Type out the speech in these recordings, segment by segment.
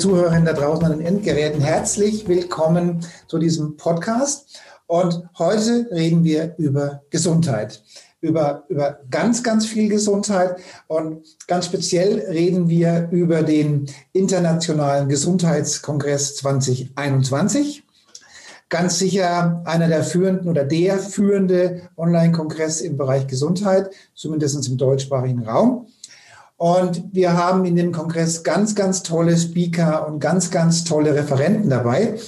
Zuhörerinnen da draußen an den Endgeräten, herzlich willkommen zu diesem Podcast. Und heute reden wir über Gesundheit, über, über ganz, ganz viel Gesundheit. Und ganz speziell reden wir über den Internationalen Gesundheitskongress 2021 ganz sicher einer der führenden oder der führende Online-Kongress im Bereich Gesundheit, zumindest im deutschsprachigen Raum. Und wir haben in dem Kongress ganz, ganz tolle Speaker und ganz, ganz tolle Referenten dabei.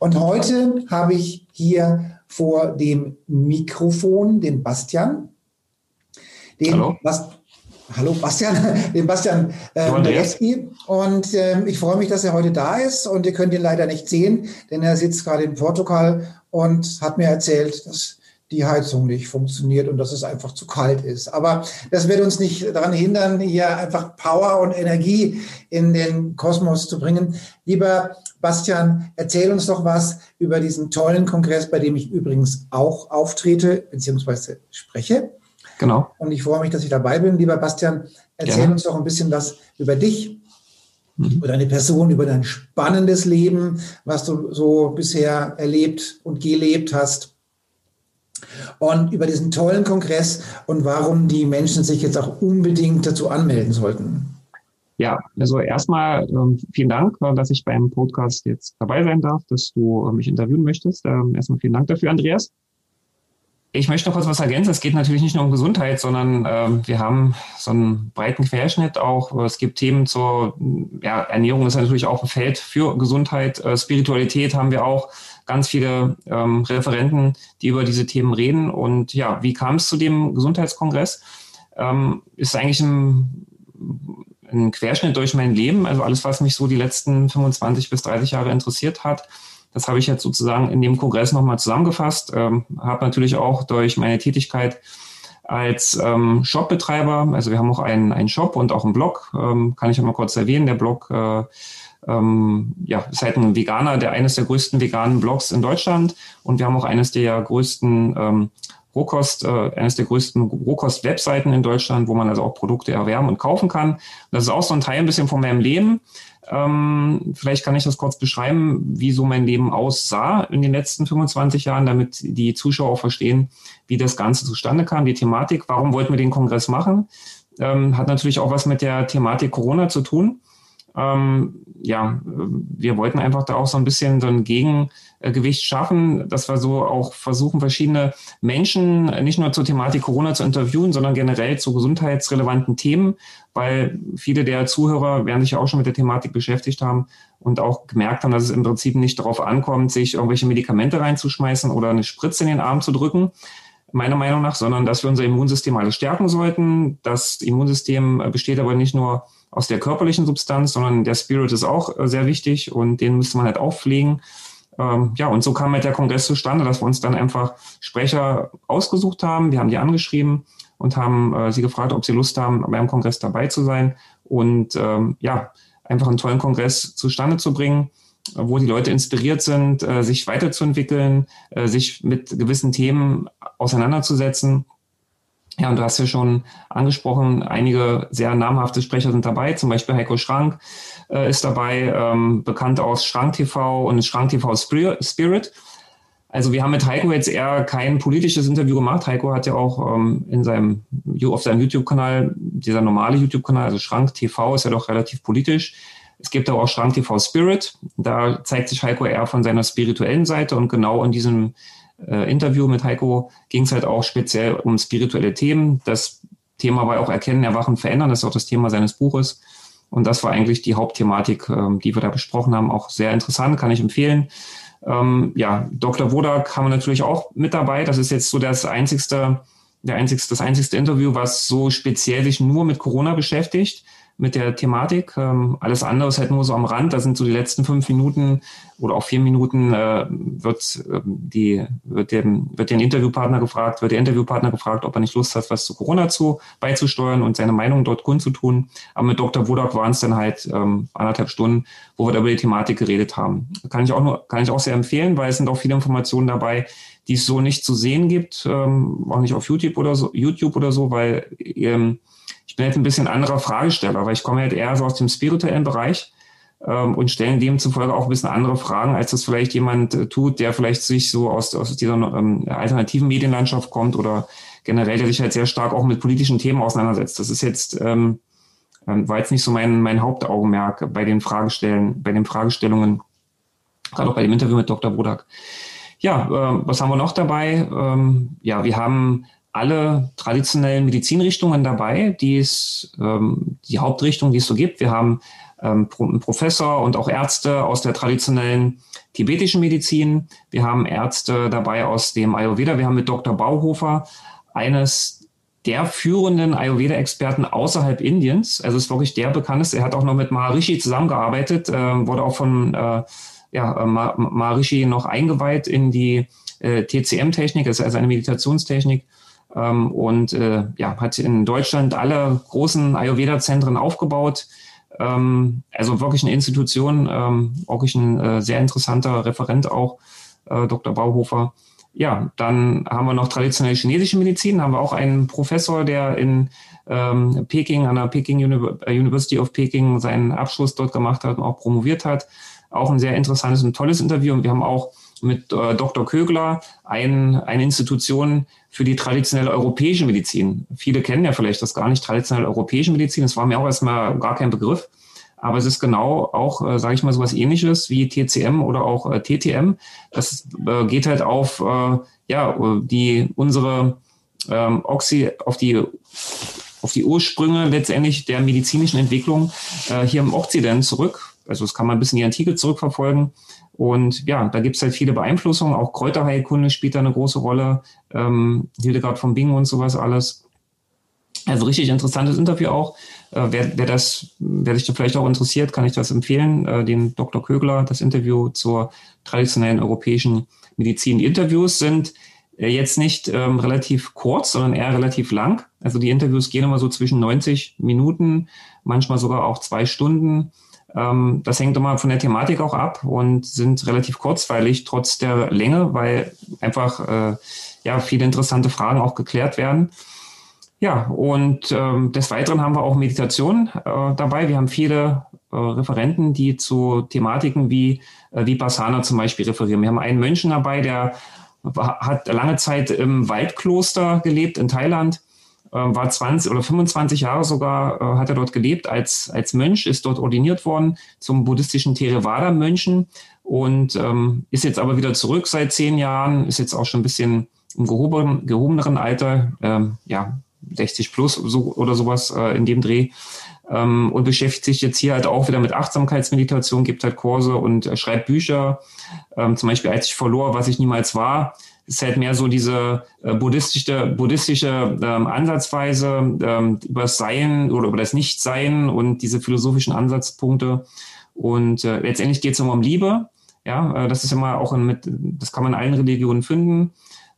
Und heute habe ich hier vor dem Mikrofon den Bastian. Den Hallo. Bas Hallo Bastian, den Bastian äh, Und äh, ich freue mich, dass er heute da ist. Und ihr könnt ihn leider nicht sehen, denn er sitzt gerade in Portugal und hat mir erzählt, dass die Heizung nicht funktioniert und dass es einfach zu kalt ist. Aber das wird uns nicht daran hindern, hier einfach Power und Energie in den Kosmos zu bringen. Lieber Bastian, erzähl uns doch was über diesen tollen Kongress, bei dem ich übrigens auch auftrete bzw. spreche. Genau. Und ich freue mich, dass ich dabei bin. Lieber Bastian, erzähl Gerne. uns doch ein bisschen was über dich, mhm. über deine Person, über dein spannendes Leben, was du so bisher erlebt und gelebt hast und über diesen tollen Kongress und warum die Menschen sich jetzt auch unbedingt dazu anmelden sollten. Ja, also erstmal ähm, vielen Dank, äh, dass ich beim Podcast jetzt dabei sein darf, dass du äh, mich interviewen möchtest. Ähm, erstmal vielen Dank dafür, Andreas. Ich möchte noch kurz was ergänzen. Es geht natürlich nicht nur um Gesundheit, sondern ähm, wir haben so einen breiten Querschnitt auch. Es gibt Themen zur ja, Ernährung ist natürlich auch ein Feld für Gesundheit. Äh, Spiritualität haben wir auch ganz viele ähm, Referenten, die über diese Themen reden. Und ja, wie kam es zu dem Gesundheitskongress? Ähm, ist eigentlich ein, ein Querschnitt durch mein Leben, also alles, was mich so die letzten 25 bis 30 Jahre interessiert hat. Das habe ich jetzt sozusagen in dem Kongress nochmal zusammengefasst. Ähm, habe natürlich auch durch meine Tätigkeit als ähm, Shopbetreiber, also wir haben auch einen, einen Shop und auch einen Blog, ähm, kann ich auch mal kurz erwähnen. Der Blog äh, ähm, ja, ist halt ein Veganer, der eines der größten veganen Blogs in Deutschland und wir haben auch eines der größten ähm, Rohkost, äh, eines der größten Rohkost-Webseiten in Deutschland, wo man also auch Produkte erwerben und kaufen kann. Das ist auch so ein Teil ein bisschen von meinem Leben. Ähm, vielleicht kann ich das kurz beschreiben, wie so mein Leben aussah in den letzten 25 Jahren, damit die Zuschauer auch verstehen, wie das Ganze zustande kam, die Thematik. Warum wollten wir den Kongress machen? Ähm, hat natürlich auch was mit der Thematik Corona zu tun. Ähm, ja, wir wollten einfach da auch so ein bisschen so ein Gegengewicht schaffen, dass wir so auch versuchen, verschiedene Menschen nicht nur zur Thematik Corona zu interviewen, sondern generell zu gesundheitsrelevanten Themen, weil viele der Zuhörer werden sich ja auch schon mit der Thematik beschäftigt haben und auch gemerkt haben, dass es im Prinzip nicht darauf ankommt, sich irgendwelche Medikamente reinzuschmeißen oder eine Spritze in den Arm zu drücken, meiner Meinung nach, sondern dass wir unser Immunsystem alles stärken sollten. Das Immunsystem besteht aber nicht nur aus der körperlichen Substanz, sondern der Spirit ist auch äh, sehr wichtig und den müsste man halt auch pflegen. Ähm, ja, und so kam halt der Kongress zustande, dass wir uns dann einfach Sprecher ausgesucht haben. Wir haben die angeschrieben und haben äh, sie gefragt, ob sie Lust haben, beim Kongress dabei zu sein und ähm, ja, einfach einen tollen Kongress zustande zu bringen wo die Leute inspiriert sind, äh, sich weiterzuentwickeln, sich mit gewissen Themen auseinanderzusetzen. Ja, und du hast ja schon angesprochen, einige sehr namhafte Sprecher sind dabei, zum Beispiel Heiko Schrank äh, ist dabei, ähm, bekannt aus Schrank TV und Schrank TV Spirit. Also wir haben mit Heiko jetzt eher kein politisches Interview gemacht. Heiko hat ja auch ähm, in seinem, auf seinem YouTube-Kanal, dieser normale YouTube-Kanal, also Schrank TV ist ja doch relativ politisch. Es gibt aber auch Schrank TV Spirit. Da zeigt sich Heiko eher von seiner spirituellen Seite und genau in diesem äh, Interview mit Heiko ging es halt auch speziell um spirituelle Themen. Das Thema war auch Erkennen, Erwachen, Verändern. Das ist auch das Thema seines Buches. Und das war eigentlich die Hauptthematik, ähm, die wir da besprochen haben. Auch sehr interessant, kann ich empfehlen. Ähm, ja, Dr. Wodak haben wir natürlich auch mit dabei. Das ist jetzt so das einzigste, der einzigste, das einzigste Interview, was so speziell sich nur mit Corona beschäftigt mit der Thematik. Ähm, alles andere ist halt nur so am Rand. Da sind so die letzten fünf Minuten oder auch vier Minuten äh, wird, äh, die, wird, dem, wird den Interviewpartner gefragt, wird der Interviewpartner gefragt, ob er nicht Lust hat, was zu Corona zu, beizusteuern und seine Meinung dort kundzutun. Aber mit Dr. Wodak waren es dann halt ähm, anderthalb Stunden, wo wir da über die Thematik geredet haben. Kann ich auch nur, kann ich auch sehr empfehlen, weil es sind auch viele Informationen dabei, die es so nicht zu sehen gibt, ähm, auch nicht auf YouTube oder so, YouTube oder so, weil ähm, bin jetzt ein bisschen anderer Fragesteller, weil ich komme halt eher so aus dem spirituellen Bereich ähm, und stellen demzufolge auch ein bisschen andere Fragen, als das vielleicht jemand äh, tut, der vielleicht sich so aus, aus dieser ähm, alternativen Medienlandschaft kommt oder generell, der sich halt sehr stark auch mit politischen Themen auseinandersetzt. Das ist jetzt, ähm, ähm war jetzt nicht so mein, mein Hauptaugenmerk bei den Fragestellen, bei den Fragestellungen, gerade auch bei dem Interview mit Dr. Bodak. Ja, äh, was haben wir noch dabei? Ähm, ja, wir haben alle traditionellen Medizinrichtungen dabei, die es, ähm, die Hauptrichtung, die es so gibt. Wir haben ähm, einen Professor und auch Ärzte aus der traditionellen tibetischen Medizin. Wir haben Ärzte dabei aus dem Ayurveda. Wir haben mit Dr. Bauhofer eines der führenden Ayurveda-Experten außerhalb Indiens. Also ist wirklich der bekannteste. Er hat auch noch mit Maharishi zusammengearbeitet, äh, wurde auch von äh, ja, Maharishi noch eingeweiht in die äh, TCM-Technik, also eine Meditationstechnik ähm, und äh, ja, hat in Deutschland alle großen Ayurveda-Zentren aufgebaut. Ähm, also wirklich eine Institution, ähm, wirklich ein äh, sehr interessanter Referent auch, äh, Dr. Bauhofer. Ja, dann haben wir noch traditionelle chinesische Medizin, haben wir auch einen Professor, der in ähm, Peking, an der Peking äh, University of Peking seinen Abschluss dort gemacht hat und auch promoviert hat. Auch ein sehr interessantes und tolles Interview. Und wir haben auch mit äh, Dr. Kögler ein, eine Institution für die traditionelle europäische Medizin. Viele kennen ja vielleicht das gar nicht, traditionelle europäische Medizin. Das war mir auch erstmal gar kein Begriff. Aber es ist genau auch, äh, sage ich mal, so was ähnliches wie TCM oder auch äh, TTM. Das äh, geht halt auf, äh, ja, die, unsere ähm, Oxy, auf die auf die Ursprünge letztendlich der medizinischen Entwicklung äh, hier im Okzident zurück. Also das kann man bis in die Antike zurückverfolgen. Und ja, da gibt es halt viele Beeinflussungen. Auch Kräuterheilkunde spielt da eine große Rolle. Ähm, Hildegard von Bingen und sowas alles. Also richtig interessantes Interview auch. Äh, wer, wer, das, wer sich da vielleicht auch interessiert, kann ich das empfehlen. Äh, den Dr. Kögler, das Interview zur traditionellen europäischen Medizin. Die Interviews sind äh, jetzt nicht ähm, relativ kurz, sondern eher relativ lang. Also die Interviews gehen immer so zwischen 90 Minuten, manchmal sogar auch zwei Stunden. Ähm, das hängt immer von der Thematik auch ab und sind relativ kurzweilig trotz der Länge, weil einfach äh, ja viele interessante Fragen auch geklärt werden. Ja, und ähm, des Weiteren haben wir auch Meditation äh, dabei. Wir haben viele äh, Referenten, die zu Thematiken wie äh, Vipassana zum Beispiel referieren. Wir haben einen Mönchen dabei, der hat lange Zeit im Waldkloster gelebt in Thailand war 20 oder 25 Jahre sogar, äh, hat er dort gelebt als, als Mönch, ist dort ordiniert worden zum buddhistischen Theravada-Mönchen und ähm, ist jetzt aber wieder zurück seit zehn Jahren, ist jetzt auch schon ein bisschen im gehoben, gehobeneren Alter, ähm, ja, 60 plus so, oder sowas äh, in dem Dreh ähm, und beschäftigt sich jetzt hier halt auch wieder mit Achtsamkeitsmeditation, gibt halt Kurse und äh, schreibt Bücher. Ähm, zum Beispiel, als ich verlor, was ich niemals war, ist halt mehr so diese äh, buddhistische, buddhistische ähm, Ansatzweise ähm, über das Sein oder über das Nichtsein und diese philosophischen Ansatzpunkte. Und äh, letztendlich geht es immer um Liebe. Ja, äh, das ist immer auch in, mit, das kann man in allen Religionen finden.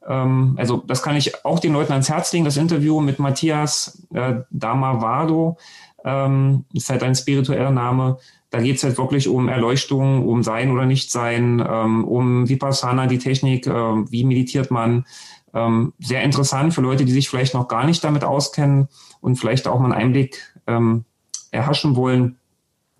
Ähm, also das kann ich auch den Leuten ans Herz legen. Das Interview mit Matthias äh, Damavado ähm, ist halt ein spiritueller Name. Da geht es halt wirklich um Erleuchtung, um Sein oder Nichtsein, ähm, um Vipassana, die Technik, äh, wie meditiert man. Ähm, sehr interessant für Leute, die sich vielleicht noch gar nicht damit auskennen und vielleicht auch mal einen Einblick ähm, erhaschen wollen,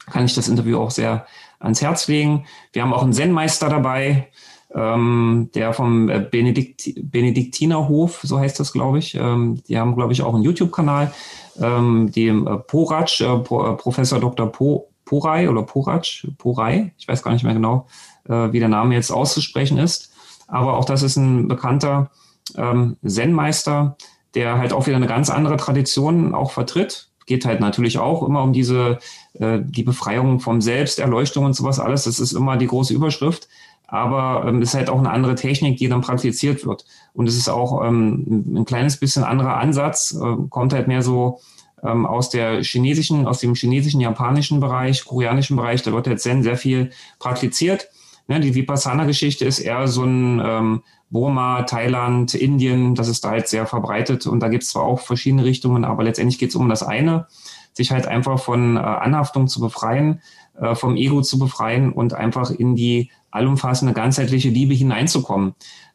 kann ich das Interview auch sehr ans Herz legen. Wir haben auch einen Zen-Meister dabei, ähm, der vom Benedikt, Benediktinerhof, so heißt das, glaube ich. Ähm, die haben, glaube ich, auch einen YouTube-Kanal, ähm, dem äh, Poratsch, äh, Pro, äh, Professor Dr. Po, Porai oder Porac, Porai, ich weiß gar nicht mehr genau, äh, wie der Name jetzt auszusprechen ist. Aber auch das ist ein bekannter ähm, Zen-Meister, der halt auch wieder eine ganz andere Tradition auch vertritt. Geht halt natürlich auch immer um diese, äh, die Befreiung vom Selbst, Erleuchtung und sowas alles. Das ist immer die große Überschrift. Aber ähm, ist halt auch eine andere Technik, die dann praktiziert wird. Und es ist auch ähm, ein kleines bisschen anderer Ansatz, äh, kommt halt mehr so ähm, aus der chinesischen, aus dem chinesischen, japanischen Bereich, koreanischen Bereich, da wird jetzt Zen sehr viel praktiziert. Ne, die Vipassana-Geschichte ist eher so ein ähm, Burma, Thailand, Indien, das ist da halt sehr verbreitet und da gibt es zwar auch verschiedene Richtungen, aber letztendlich geht es um das eine, sich halt einfach von äh, Anhaftung zu befreien, äh, vom Ego zu befreien und einfach in die allumfassende ganzheitliche Liebe hineinzukommen.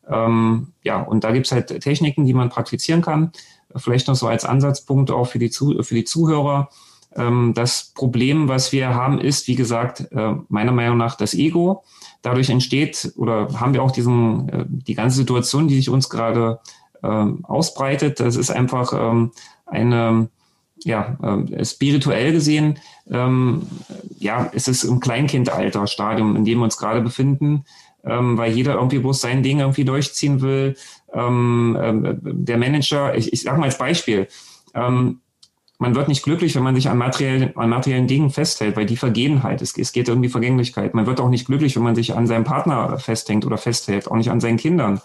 Ähm, ja, und da gibt es halt Techniken, die man praktizieren kann. Vielleicht noch so als Ansatzpunkt auch für die, Zu für die Zuhörer. Ähm, das Problem, was wir haben, ist, wie gesagt, äh, meiner Meinung nach das Ego. Dadurch entsteht oder haben wir auch diesen, äh, die ganze Situation, die sich uns gerade äh, ausbreitet. Das ist einfach ähm, eine, ja, äh, spirituell gesehen, ähm, ja, ist es im Kleinkindalter Stadium, in dem wir uns gerade befinden, ähm, weil jeder irgendwie bloß sein Ding irgendwie durchziehen will. Ähm, ähm, der Manager, ich, ich sage mal als Beispiel, ähm, man wird nicht glücklich, wenn man sich an materiellen, an materiellen Dingen festhält, weil die vergehen halt. Es, es geht irgendwie Vergänglichkeit. Man wird auch nicht glücklich, wenn man sich an seinem Partner festhängt oder festhält, auch nicht an seinen Kindern.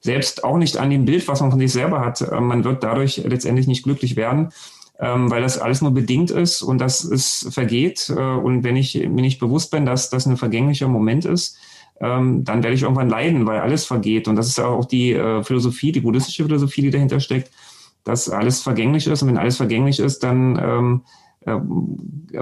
Selbst auch nicht an dem Bild, was man von sich selber hat. Äh, man wird dadurch letztendlich nicht glücklich werden, ähm, weil das alles nur bedingt ist und dass es vergeht. Äh, und wenn ich mir nicht bewusst bin, dass das ein vergänglicher Moment ist, ähm, dann werde ich irgendwann leiden, weil alles vergeht. Und das ist auch die äh, Philosophie, die buddhistische Philosophie, die dahinter steckt dass alles vergänglich ist. Und wenn alles vergänglich ist, dann ähm, äh,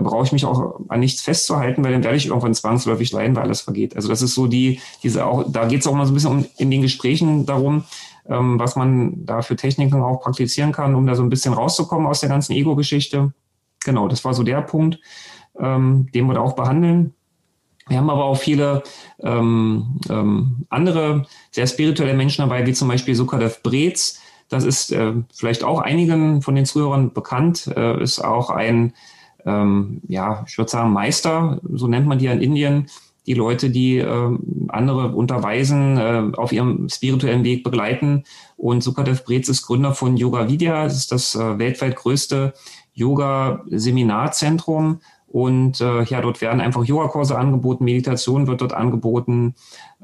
brauche ich mich auch an nichts festzuhalten, weil dann werde ich irgendwann zwangsläufig leiden, weil alles vergeht. Also das ist so die, diese auch, da geht es auch mal so ein bisschen um, in den Gesprächen darum, ähm, was man da für Techniken auch praktizieren kann, um da so ein bisschen rauszukommen aus der ganzen Ego-Geschichte. Genau, das war so der Punkt, ähm, den wir da auch behandeln. Wir haben aber auch viele ähm, ähm, andere sehr spirituelle Menschen dabei, wie zum Beispiel Sukadev Brez, das ist äh, vielleicht auch einigen von den Zuhörern bekannt, äh, ist auch ein, ähm, ja, ich würde sagen, Meister, so nennt man die in Indien, die Leute, die äh, andere unterweisen, äh, auf ihrem spirituellen Weg begleiten. Und Sukadev Brez ist Gründer von Yoga Vidya, das ist das äh, weltweit größte Yoga-Seminarzentrum. Und äh, ja, dort werden einfach Yogakurse angeboten, Meditation wird dort angeboten.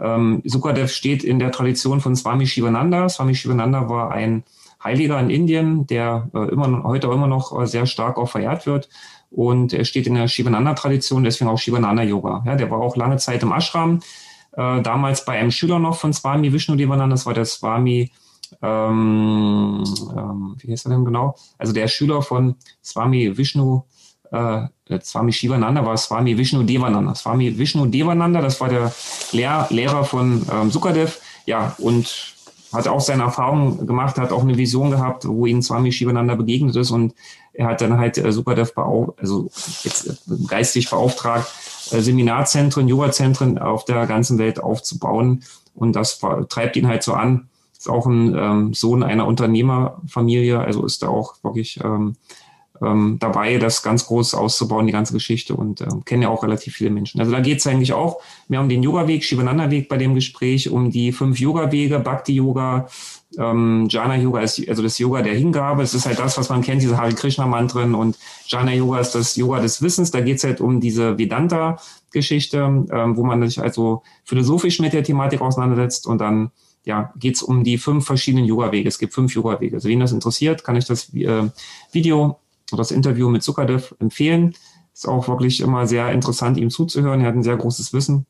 Ähm, Sukadev steht in der Tradition von Swami Shivananda. Swami Shivananda war ein Heiliger in Indien, der äh, immer heute immer noch äh, sehr stark auch verehrt wird. Und er steht in der Shivananda-Tradition, deswegen auch Shivananda-Yoga. Ja, der war auch lange Zeit im Ashram. Äh, damals bei einem Schüler noch von Swami Vishnu Devananda, das war der Swami, ähm, ähm, wie heißt er denn genau? Also der Schüler von Swami Vishnu äh, Swami Shivananda war Swami Vishnu Devananda. Swami Vishnu Devananda, das war der Lehr Lehrer von ähm, Sukadev, ja, und hat auch seine Erfahrungen gemacht, hat auch eine Vision gehabt, wo ihm Swami Shivananda begegnet ist und er hat dann halt äh, Sukadev also jetzt äh, geistig beauftragt, äh, Seminarzentren, Yoga-Zentren auf der ganzen Welt aufzubauen und das treibt ihn halt so an. Ist auch ein ähm, Sohn einer Unternehmerfamilie, also ist da auch wirklich ähm, ähm, dabei, das ganz groß auszubauen, die ganze Geschichte und ähm, kennen ja auch relativ viele Menschen. Also da geht es eigentlich auch mehr um den Yoga-Weg, Shivananda-Weg bei dem Gespräch, um die fünf Yoga-Wege, Bhakti-Yoga, ähm, Jhana-Yoga ist also das Yoga der Hingabe. Es ist halt das, was man kennt, diese Hare Krishna-Mantren und Jhana-Yoga ist das Yoga des Wissens. Da geht es halt um diese Vedanta-Geschichte, ähm, wo man sich also philosophisch mit der Thematik auseinandersetzt und dann ja, geht es um die fünf verschiedenen Yoga-Wege. Es gibt fünf Yoga-Wege. Also wen das interessiert, kann ich das äh, Video das Interview mit Zuckerdev empfehlen. Ist auch wirklich immer sehr interessant, ihm zuzuhören. Er hat ein sehr großes Wissen.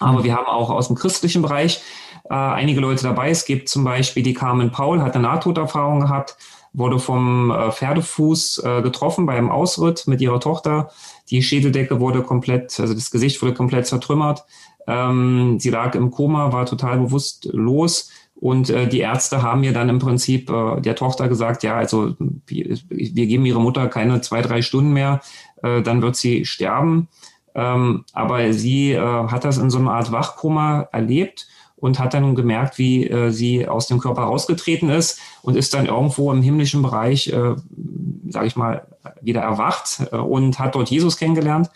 Aber mhm. wir haben auch aus dem christlichen Bereich äh, einige Leute dabei. Es gibt zum Beispiel die Carmen Paul, hat eine Nahtoderfahrung gehabt, wurde vom äh, Pferdefuß äh, getroffen beim Ausritt mit ihrer Tochter. Die Schädeldecke wurde komplett, also das Gesicht wurde komplett zertrümmert. Ähm, sie lag im Koma, war total bewusstlos und äh, die Ärzte haben mir dann im Prinzip äh, der Tochter gesagt, ja, also wir, geben ihre Mutter keine zwei, drei Stunden mehr, äh, dann wird sie sterben. Ähm, aber sie äh, hat das in so einer Art Wachkoma erlebt und hat dann gemerkt, wie äh, sie aus dem Körper rausgetreten ist und ist dann irgendwo im himmlischen Bereich, äh, sage ich mal, wieder erwacht äh, und hat dort Jesus kennengelernt.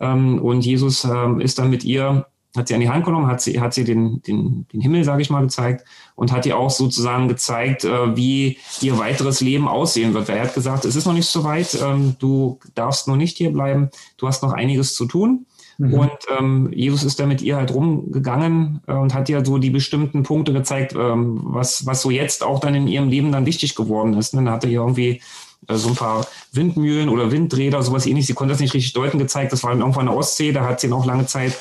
Ähm, und Jesus äh, ist dann mit ihr hat sie an die Hand genommen, hat sie, hat sie den, den, den Himmel, sage ich mal, gezeigt und hat ihr auch sozusagen gezeigt, äh, wie ihr weiteres Leben aussehen wird. Weil er hat gesagt, es ist noch nicht so weit, ähm, du darfst noch nicht hier bleiben, du hast noch einiges zu tun. Mhm. Und ähm, Jesus ist da mit ihr halt rumgegangen äh, und hat ihr so die bestimmten Punkte gezeigt, ähm, was, was so jetzt auch dann in ihrem Leben dann wichtig geworden ist. Und dann hat er ihr irgendwie äh, so ein paar Windmühlen oder Windräder, sowas ähnliches. Sie konnte das nicht richtig deuten gezeigt. Das war irgendwo an der Ostsee. Da hat sie noch lange Zeit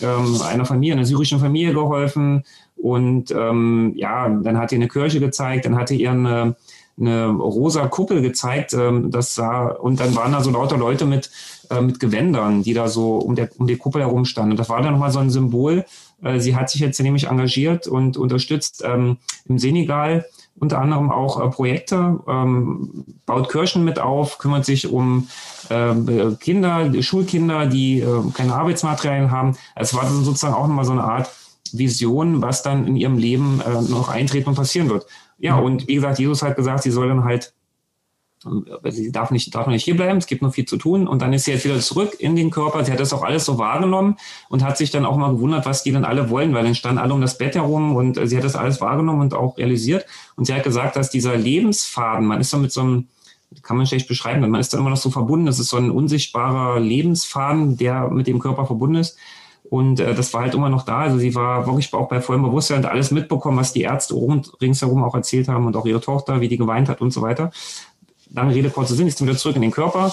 ähm, einer Familie, einer syrischen Familie geholfen. Und ähm, ja, dann hat sie eine Kirche gezeigt, dann hatte ihr eine, eine rosa Kuppel gezeigt. Ähm, das sah, und dann waren da so lauter Leute mit, äh, mit Gewändern, die da so um, der, um die Kuppel herum standen. Und das war dann nochmal so ein Symbol. Äh, sie hat sich jetzt nämlich engagiert und unterstützt ähm, im Senegal unter anderem auch äh, Projekte, ähm, baut Kirchen mit auf, kümmert sich um äh, Kinder, Schulkinder, die äh, keine Arbeitsmaterialien haben. Es war sozusagen auch nochmal so eine Art Vision, was dann in ihrem Leben äh, noch eintreten und passieren wird. Ja, und wie gesagt, Jesus hat gesagt, sie soll dann halt sie darf nicht, darf nicht hierbleiben, es gibt noch viel zu tun. Und dann ist sie jetzt wieder zurück in den Körper. Sie hat das auch alles so wahrgenommen und hat sich dann auch mal gewundert, was die dann alle wollen, weil dann standen alle um das Bett herum und sie hat das alles wahrgenommen und auch realisiert. Und sie hat gesagt, dass dieser Lebensfaden, man ist so mit so einem, kann man schlecht beschreiben, man ist dann immer noch so verbunden, das ist so ein unsichtbarer Lebensfaden, der mit dem Körper verbunden ist. Und äh, das war halt immer noch da. Also sie war wirklich auch bei vollem Bewusstsein und alles mitbekommen, was die Ärzte rund, ringsherum auch erzählt haben und auch ihre Tochter, wie die geweint hat und so weiter lange Rede, kurzer Sinn, ist wieder zurück in den Körper.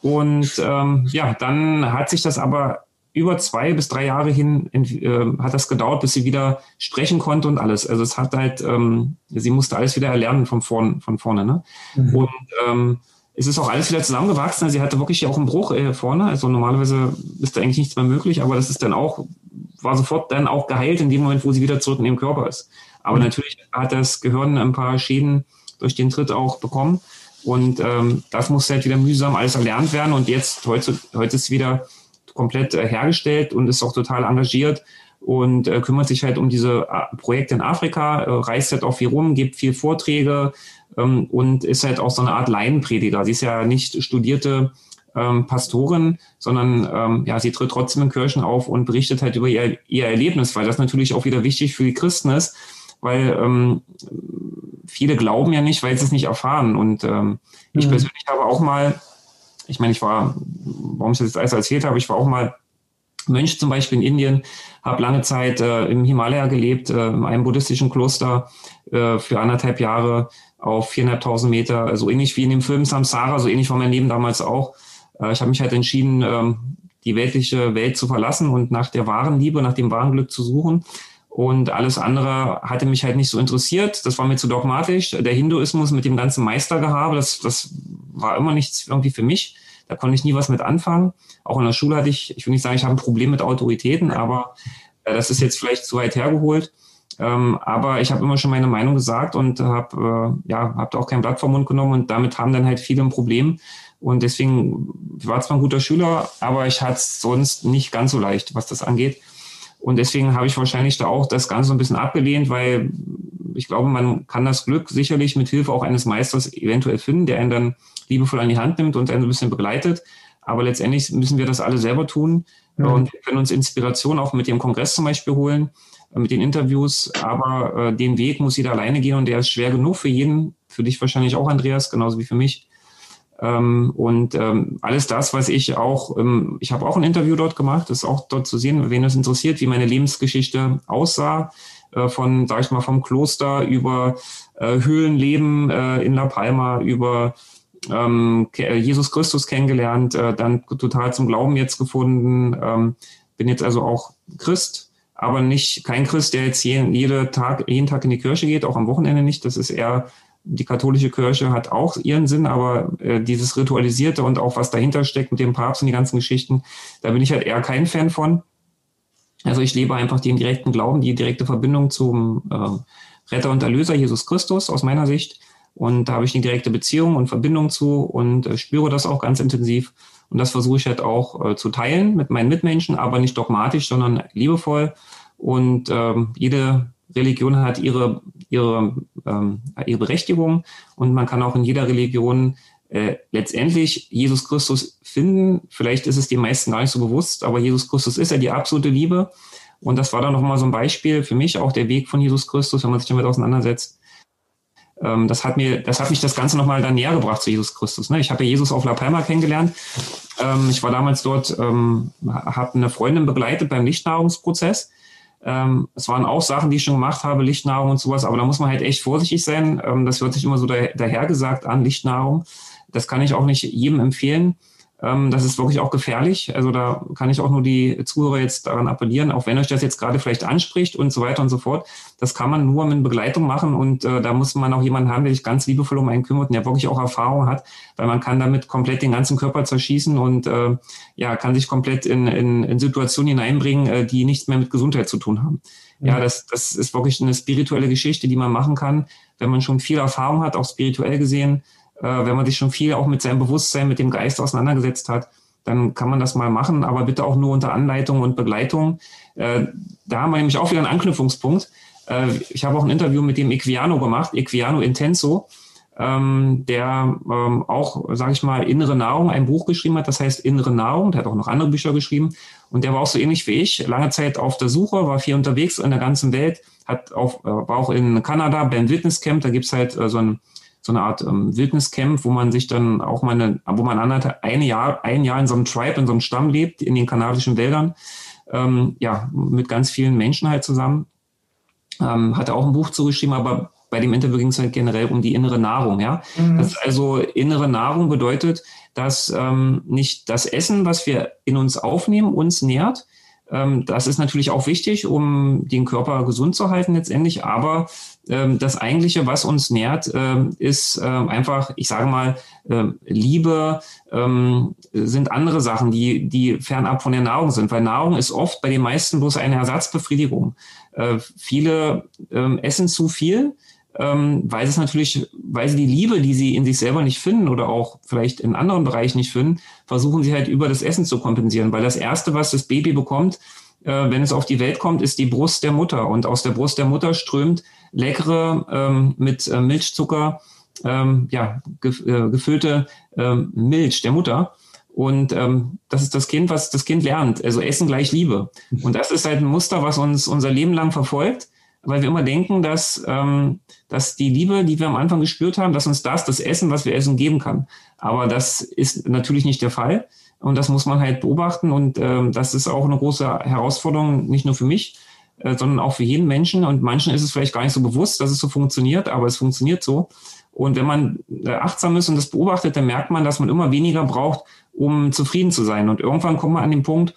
Und ähm, ja, dann hat sich das aber über zwei bis drei Jahre hin äh, hat das gedauert, bis sie wieder sprechen konnte und alles. Also es hat halt, ähm, sie musste alles wieder erlernen von vorn, von vorne. Ne? Mhm. Und ähm, es ist auch alles wieder zusammengewachsen. Also sie hatte wirklich auch einen Bruch äh, vorne. Also normalerweise ist da eigentlich nichts mehr möglich, aber das ist dann auch, war sofort dann auch geheilt in dem Moment, wo sie wieder zurück in dem Körper ist. Aber mhm. natürlich hat das Gehirn ein paar Schäden durch den Tritt auch bekommen. Und ähm, das muss halt wieder mühsam alles erlernt werden. Und jetzt, heute, heute ist wieder komplett äh, hergestellt und ist auch total engagiert und äh, kümmert sich halt um diese äh, Projekte in Afrika, äh, reist halt auch viel rum, gibt viel Vorträge ähm, und ist halt auch so eine Art Laienprediger. Sie ist ja nicht studierte ähm, Pastorin, sondern ähm, ja, sie tritt trotzdem in Kirchen auf und berichtet halt über ihr, ihr Erlebnis, weil das natürlich auch wieder wichtig für die Christen ist, weil ähm, viele glauben ja nicht, weil sie es nicht erfahren. Und ähm, mhm. ich persönlich habe auch mal, ich meine, ich war, warum ich das jetzt alles erzählt habe, ich war auch mal Mönch zum Beispiel in Indien, habe lange Zeit äh, im Himalaya gelebt, äh, in einem buddhistischen Kloster äh, für anderthalb Jahre auf viereinhalbtausend Meter, so also ähnlich wie in dem Film Samsara, so ähnlich war mein Leben damals auch. Äh, ich habe mich halt entschieden, ähm, die weltliche Welt zu verlassen und nach der wahren Liebe, nach dem wahren Glück zu suchen. Und alles andere hatte mich halt nicht so interessiert. Das war mir zu dogmatisch. Der Hinduismus mit dem ganzen Meistergehabe, das, das war immer nichts irgendwie für mich. Da konnte ich nie was mit anfangen. Auch in der Schule hatte ich, ich will nicht sagen, ich habe ein Problem mit Autoritäten, aber äh, das ist jetzt vielleicht zu weit hergeholt. Ähm, aber ich habe immer schon meine Meinung gesagt und habe äh, ja, hab da auch kein Blatt vom Mund genommen und damit haben dann halt viele ein Problem. Und deswegen war zwar ein guter Schüler, aber ich hatte es sonst nicht ganz so leicht, was das angeht. Und deswegen habe ich wahrscheinlich da auch das Ganze so ein bisschen abgelehnt, weil ich glaube, man kann das Glück sicherlich mit Hilfe auch eines Meisters eventuell finden, der einen dann liebevoll an die Hand nimmt und einen ein bisschen begleitet. Aber letztendlich müssen wir das alle selber tun mhm. und wir können uns Inspiration auch mit dem Kongress zum Beispiel holen, äh, mit den Interviews. Aber äh, den Weg muss jeder alleine gehen und der ist schwer genug für jeden, für dich wahrscheinlich auch, Andreas, genauso wie für mich. Ähm, und ähm, alles das, was ich auch, ähm, ich habe auch ein Interview dort gemacht, ist auch dort zu sehen, wen es interessiert, wie meine Lebensgeschichte aussah, äh, von, sag ich mal, vom Kloster über äh, Höhlenleben äh, in La Palma, über ähm, Jesus Christus kennengelernt, äh, dann total zum Glauben jetzt gefunden, ähm, bin jetzt also auch Christ, aber nicht kein Christ, der jetzt jeden, jede Tag, jeden Tag in die Kirche geht, auch am Wochenende nicht. Das ist eher die katholische Kirche hat auch ihren Sinn, aber äh, dieses Ritualisierte und auch was dahinter steckt mit dem Papst und die ganzen Geschichten, da bin ich halt eher kein Fan von. Also ich lebe einfach den direkten Glauben, die direkte Verbindung zum äh, Retter und Erlöser Jesus Christus aus meiner Sicht. Und da habe ich eine direkte Beziehung und Verbindung zu und äh, spüre das auch ganz intensiv. Und das versuche ich halt auch äh, zu teilen mit meinen Mitmenschen, aber nicht dogmatisch, sondern liebevoll. Und ähm, jede Religion hat ihre, ihre, ähm, ihre Berechtigung und man kann auch in jeder Religion äh, letztendlich Jesus Christus finden. Vielleicht ist es den meisten gar nicht so bewusst, aber Jesus Christus ist ja die absolute Liebe. Und das war dann nochmal so ein Beispiel für mich, auch der Weg von Jesus Christus, wenn man sich damit auseinandersetzt. Ähm, das hat mir, das hat mich das Ganze nochmal dann näher gebracht zu Jesus Christus. Ne? Ich habe ja Jesus auf La Palma kennengelernt. Ähm, ich war damals dort, ähm, habe eine Freundin begleitet beim Lichtnahrungsprozess ähm, es waren auch Sachen, die ich schon gemacht habe, Lichtnahrung und sowas, aber da muss man halt echt vorsichtig sein. Ähm, das hört sich immer so daher, dahergesagt an, Lichtnahrung. Das kann ich auch nicht jedem empfehlen. Ähm, das ist wirklich auch gefährlich. Also da kann ich auch nur die Zuhörer jetzt daran appellieren, auch wenn euch das jetzt gerade vielleicht anspricht und so weiter und so fort. Das kann man nur mit Begleitung machen und äh, da muss man auch jemanden haben, der sich ganz liebevoll um einen kümmert und der wirklich auch Erfahrung hat, weil man kann damit komplett den ganzen Körper zerschießen und äh, ja, kann sich komplett in, in, in Situationen hineinbringen, äh, die nichts mehr mit Gesundheit zu tun haben. Ja, mhm. das, das ist wirklich eine spirituelle Geschichte, die man machen kann, wenn man schon viel Erfahrung hat, auch spirituell gesehen äh, wenn man sich schon viel auch mit seinem Bewusstsein, mit dem Geist auseinandergesetzt hat, dann kann man das mal machen, aber bitte auch nur unter Anleitung und Begleitung. Äh, da haben wir nämlich auch wieder einen Anknüpfungspunkt. Äh, ich habe auch ein Interview mit dem Equiano gemacht, Equiano Intenso, ähm, der ähm, auch, sage ich mal, Innere Nahrung, ein Buch geschrieben hat, das heißt Innere Nahrung, der hat auch noch andere Bücher geschrieben und der war auch so ähnlich wie ich, lange Zeit auf der Suche, war viel unterwegs in der ganzen Welt, hat auf, war auch in Kanada beim Wildnis Camp, da gibt's halt so ein so eine Art ähm, Wildniscamp, wo man sich dann auch mal eine, wo man andere, ein Jahr, ein Jahr in so einem Tribe, in so einem Stamm lebt, in den kanadischen Wäldern, ähm, ja, mit ganz vielen Menschen halt zusammen. Ähm, hat er auch ein Buch zugeschrieben, aber bei dem Interview ging es halt generell um die innere Nahrung, ja. Mhm. Also innere Nahrung bedeutet, dass ähm, nicht das Essen, was wir in uns aufnehmen, uns nährt, ähm, das ist natürlich auch wichtig, um den Körper gesund zu halten letztendlich. Aber das eigentliche, was uns nährt, ähm, ist einfach, ich sage mal, Liebe sind andere Sachen, die, die fernab von der Nahrung sind. Weil Nahrung ist oft bei den meisten bloß eine Ersatzbefriedigung. Äh, viele essen zu viel ähm, weil es natürlich, weil sie die Liebe, die sie in sich selber nicht finden oder auch vielleicht in anderen Bereichen nicht finden, versuchen sie halt über das Essen zu kompensieren. Weil das Erste, was das Baby bekommt, äh, wenn es auf die Welt kommt, ist die Brust der Mutter. Und aus der Brust der Mutter strömt leckere ähm, mit äh, Milchzucker ähm, ja, gef äh, gefüllte ähm, Milch der Mutter. Und ähm, das ist das Kind, was das Kind lernt. Also Essen gleich Liebe. Und das ist halt ein Muster, was uns unser Leben lang verfolgt weil wir immer denken, dass, ähm, dass die Liebe, die wir am Anfang gespürt haben, dass uns das, das Essen, was wir essen, geben kann. Aber das ist natürlich nicht der Fall. Und das muss man halt beobachten. Und ähm, das ist auch eine große Herausforderung, nicht nur für mich, sondern auch für jeden Menschen. Und manchen ist es vielleicht gar nicht so bewusst, dass es so funktioniert, aber es funktioniert so. Und wenn man äh, achtsam ist und das beobachtet, dann merkt man, dass man immer weniger braucht, um zufrieden zu sein. Und irgendwann kommt man an den Punkt,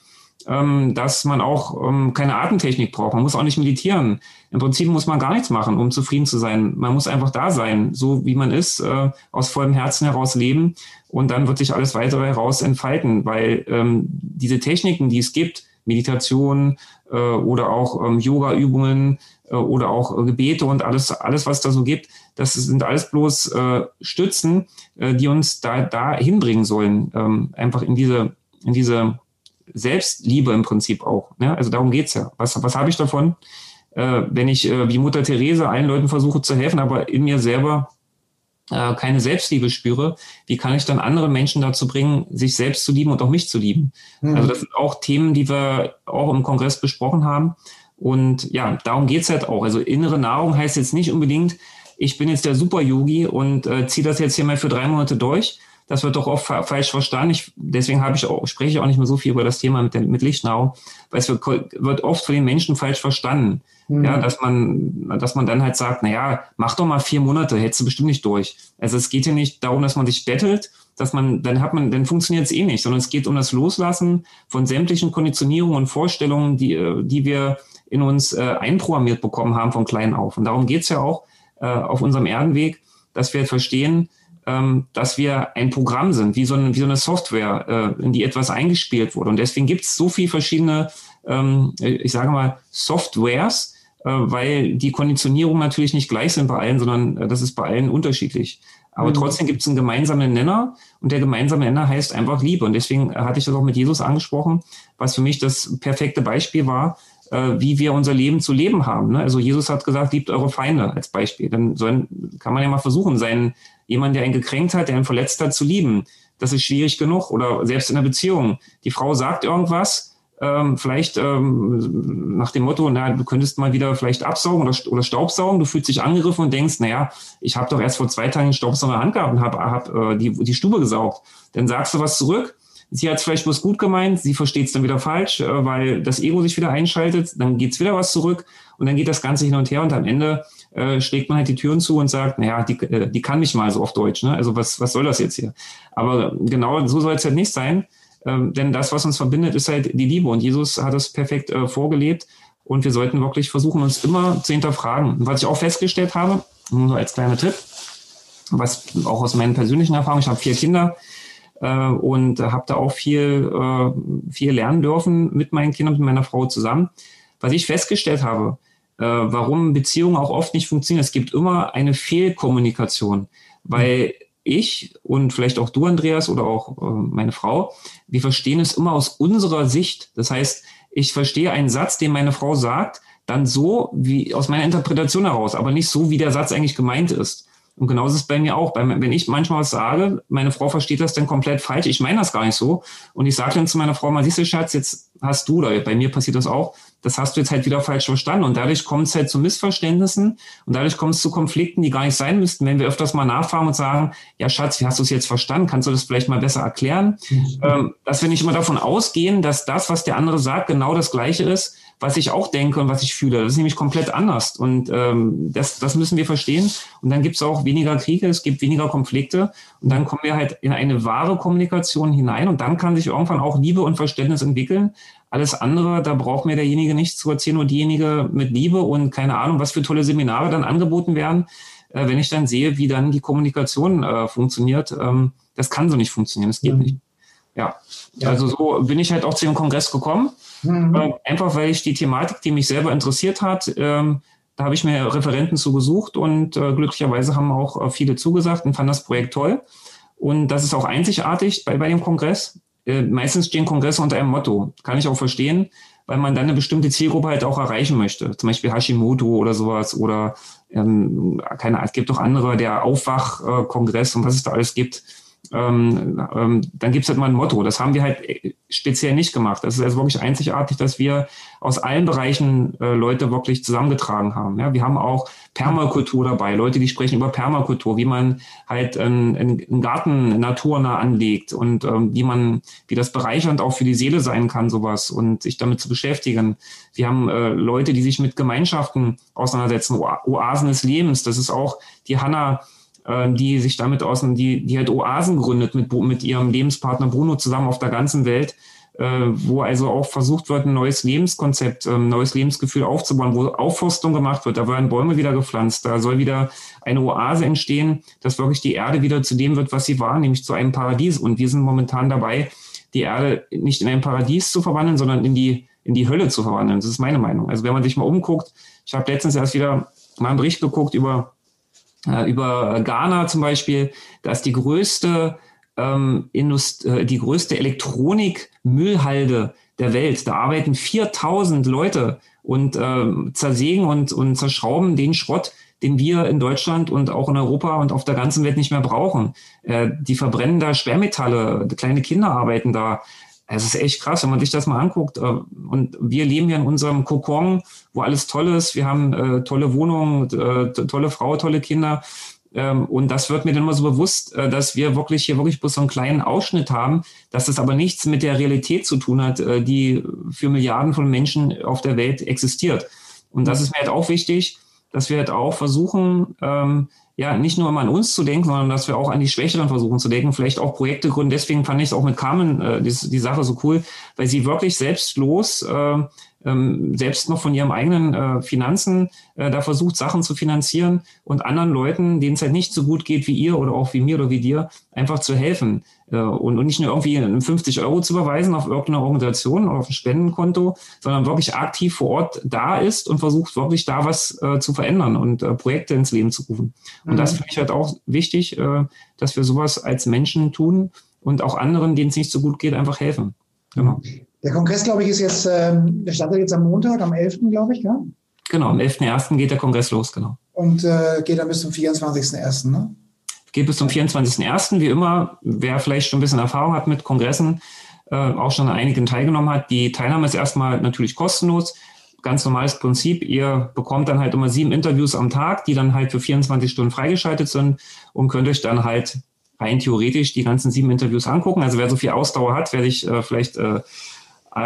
ähm, dass man auch ähm, keine Atemtechnik braucht. Man muss auch nicht meditieren. Im Prinzip muss man gar nichts machen, um zufrieden zu sein. Man muss einfach da sein, so wie man ist, äh, aus vollem Herzen heraus leben und dann wird sich alles weitere heraus entfalten, weil ähm, diese Techniken, die es gibt, Meditation äh, oder auch ähm, Yoga-Übungen äh, oder auch äh, Gebete und alles, alles, was da so gibt, das sind alles bloß äh, Stützen, äh, die uns da, da hinbringen sollen, ähm, einfach in diese, in diese Selbstliebe im Prinzip auch. Ne? Also darum geht's ja. Was, was habe ich davon, äh, wenn ich äh, wie Mutter Therese allen Leuten versuche zu helfen, aber in mir selber äh, keine Selbstliebe spüre, wie kann ich dann andere Menschen dazu bringen, sich selbst zu lieben und auch mich zu lieben? Mhm. Also das sind auch Themen, die wir auch im Kongress besprochen haben. Und ja, darum geht's halt auch. Also innere Nahrung heißt jetzt nicht unbedingt, ich bin jetzt der Super-Yogi und äh, ziehe das jetzt hier mal für drei Monate durch, das wird doch oft falsch verstanden. Ich, deswegen habe ich auch, spreche ich auch nicht mehr so viel über das Thema mit, der, mit Lichtnau, weil es wird, wird oft von den Menschen falsch verstanden. Mhm. Ja, dass man, dass man dann halt sagt, na ja, mach doch mal vier Monate, hättest du bestimmt nicht durch. Also es geht ja nicht darum, dass man sich bettelt, dass man, dann hat man, dann funktioniert es eh nicht, sondern es geht um das Loslassen von sämtlichen Konditionierungen und Vorstellungen, die, die wir in uns äh, einprogrammiert bekommen haben von klein auf. Und darum geht's ja auch äh, auf unserem Erdenweg, dass wir verstehen, ähm, dass wir ein Programm sind, wie so, ein, wie so eine Software, äh, in die etwas eingespielt wurde. Und deswegen gibt es so viele verschiedene, ähm, ich sage mal, Softwares, äh, weil die Konditionierung natürlich nicht gleich sind bei allen, sondern äh, das ist bei allen unterschiedlich. Aber mhm. trotzdem gibt es einen gemeinsamen Nenner und der gemeinsame Nenner heißt einfach Liebe. Und deswegen hatte ich das auch mit Jesus angesprochen, was für mich das perfekte Beispiel war, äh, wie wir unser Leben zu leben haben. Ne? Also Jesus hat gesagt, liebt eure Feinde als Beispiel. Dann sollen, kann man ja mal versuchen, seinen, jemand, der einen gekränkt hat, der einen verletzt hat, zu lieben. Das ist schwierig genug. Oder selbst in einer Beziehung. Die Frau sagt irgendwas, ähm, vielleicht ähm, nach dem Motto, na, du könntest mal wieder vielleicht absaugen oder, oder Staubsaugen, du fühlst dich angegriffen und denkst, naja, ich habe doch erst vor zwei Tagen einen Staubsauger in Hand gehabt und habe hab, äh, die, die Stube gesaugt. Dann sagst du was zurück Sie hat es vielleicht bloß gut gemeint, sie versteht es dann wieder falsch, äh, weil das Ego sich wieder einschaltet, dann geht's wieder was zurück und dann geht das Ganze hin und her und am Ende äh, schlägt man halt die Türen zu und sagt, naja, die, äh, die kann nicht mal so auf Deutsch. Ne? Also was, was soll das jetzt hier? Aber genau so soll es halt nicht sein. Ähm, denn das, was uns verbindet, ist halt die Liebe. Und Jesus hat es perfekt äh, vorgelebt. Und wir sollten wirklich versuchen, uns immer zu hinterfragen. Was ich auch festgestellt habe, nur so als kleiner Tipp, was auch aus meinen persönlichen Erfahrungen, ich habe vier Kinder äh, und habe da auch viel, äh, viel lernen dürfen mit meinen Kindern, mit meiner Frau zusammen. Was ich festgestellt habe, warum Beziehungen auch oft nicht funktionieren, es gibt immer eine Fehlkommunikation, weil ich und vielleicht auch du, Andreas, oder auch äh, meine Frau, wir verstehen es immer aus unserer Sicht. Das heißt, ich verstehe einen Satz, den meine Frau sagt, dann so wie aus meiner Interpretation heraus, aber nicht so, wie der Satz eigentlich gemeint ist. Und genauso ist es bei mir auch. Wenn ich manchmal was sage, meine Frau versteht das dann komplett falsch. Ich meine das gar nicht so. Und ich sage dann zu meiner Frau mal, siehst du, Schatz, jetzt hast du, oder bei mir passiert das auch, das hast du jetzt halt wieder falsch verstanden. Und dadurch kommt es halt zu Missverständnissen und dadurch kommt es zu Konflikten, die gar nicht sein müssten. Wenn wir öfters mal nachfragen und sagen, ja Schatz, wie hast du es jetzt verstanden? Kannst du das vielleicht mal besser erklären? Mhm. Ähm, dass wir nicht immer davon ausgehen, dass das, was der andere sagt, genau das Gleiche ist, was ich auch denke und was ich fühle. Das ist nämlich komplett anders. Und ähm, das, das müssen wir verstehen. Und dann gibt es auch weniger Kriege, es gibt weniger Konflikte. Und dann kommen wir halt in eine wahre Kommunikation hinein. Und dann kann sich irgendwann auch Liebe und Verständnis entwickeln. Alles andere, da braucht mir derjenige nichts zu erzählen, nur diejenige mit Liebe und keine Ahnung, was für tolle Seminare dann angeboten werden. Äh, wenn ich dann sehe, wie dann die Kommunikation äh, funktioniert, ähm, das kann so nicht funktionieren. Das geht mhm. nicht. Ja. ja. also so bin ich halt auch zu dem Kongress gekommen. Mhm. Äh, einfach weil ich die Thematik, die mich selber interessiert hat, ähm, da habe ich mir Referenten zugesucht und äh, glücklicherweise haben auch äh, viele zugesagt und fanden das Projekt toll. Und das ist auch einzigartig bei, bei dem Kongress. Äh, meistens stehen Kongresse unter einem Motto. Kann ich auch verstehen, weil man dann eine bestimmte Zielgruppe halt auch erreichen möchte. Zum Beispiel Hashimoto oder sowas oder ähm, keine Ahnung, es gibt auch andere, der Aufwachkongress und was es da alles gibt ähm, ähm, dann gibt es halt mal ein Motto. Das haben wir halt äh, speziell nicht gemacht. Das ist also wirklich einzigartig, dass wir aus allen Bereichen äh, Leute wirklich zusammengetragen haben. Ja, wir haben auch Permakultur dabei, Leute, die sprechen über Permakultur, wie man halt einen, einen Garten naturnah anlegt und ähm, wie man, wie das bereichernd auch für die Seele sein kann, sowas und sich damit zu beschäftigen. Wir haben äh, Leute, die sich mit Gemeinschaften auseinandersetzen, Oasen des Lebens. Das ist auch die Hanna äh, die sich damit aus, die, die halt Oasen gründet mit, mit ihrem Lebenspartner Bruno zusammen auf der ganzen Welt, äh, wo also auch versucht wird, ein neues Lebenskonzept, ein ähm, neues Lebensgefühl aufzubauen, wo Aufforstung gemacht wird, da werden Bäume wieder gepflanzt, da soll wieder eine Oase entstehen, dass wirklich die Erde wieder zu dem wird, was sie war, nämlich zu einem Paradies. Und wir sind momentan dabei, die Erde nicht in ein Paradies zu verwandeln, sondern in die, in die Hölle zu verwandeln. Das ist meine Meinung. Also wenn man sich mal umguckt, ich habe letztens erst wieder mal einen Bericht geguckt über über Ghana zum Beispiel, da ist die größte, ähm, Indust äh, die größte Elektronik-Müllhalde der Welt. Da arbeiten 4000 Leute und äh, zersägen und, und zerschrauben den Schrott, den wir in Deutschland und auch in Europa und auf der ganzen Welt nicht mehr brauchen. Äh, die verbrennen da Schwermetalle, kleine Kinder arbeiten da. Es ist echt krass, wenn man sich das mal anguckt. Äh, und wir leben ja in unserem Kokon, wo alles toll ist. Wir haben äh, tolle Wohnungen, äh, tolle Frau, tolle Kinder. Ähm, und das wird mir dann immer so bewusst, äh, dass wir wirklich hier wirklich bloß so einen kleinen Ausschnitt haben, dass das aber nichts mit der Realität zu tun hat, äh, die für Milliarden von Menschen auf der Welt existiert. Und das ist mir halt auch wichtig, dass wir halt auch versuchen, ähm, ja, nicht nur immer an uns zu denken, sondern dass wir auch an die Schwächeren versuchen zu denken, vielleicht auch Projekte gründen. Deswegen fand ich es auch mit Carmen äh, die, die Sache so cool, weil sie wirklich selbstlos äh, ähm, selbst noch von ihrem eigenen äh, Finanzen äh, da versucht, Sachen zu finanzieren und anderen Leuten, denen es halt nicht so gut geht wie ihr oder auch wie mir oder wie dir, einfach zu helfen. Äh, und, und nicht nur irgendwie 50 Euro zu überweisen auf irgendeine Organisation oder auf ein Spendenkonto, sondern wirklich aktiv vor Ort da ist und versucht wirklich da was äh, zu verändern und äh, Projekte ins Leben zu rufen. Und mhm. das finde ich halt auch wichtig, äh, dass wir sowas als Menschen tun und auch anderen, denen es nicht so gut geht, einfach helfen. Genau. Der Kongress, glaube ich, ist jetzt, ähm, der startet jetzt am Montag, am 11., glaube ich, ja? Genau, am 11.01. geht der Kongress los, genau. Und äh, geht dann bis zum 24.01., ne? Geht bis zum 24.01. Wie immer, wer vielleicht schon ein bisschen Erfahrung hat mit Kongressen, äh, auch schon an einigen teilgenommen hat, die Teilnahme ist erstmal natürlich kostenlos. Ganz normales Prinzip. Ihr bekommt dann halt immer sieben Interviews am Tag, die dann halt für 24 Stunden freigeschaltet sind und könnt euch dann halt rein theoretisch die ganzen sieben Interviews angucken. Also wer so viel Ausdauer hat, wer sich äh, vielleicht äh,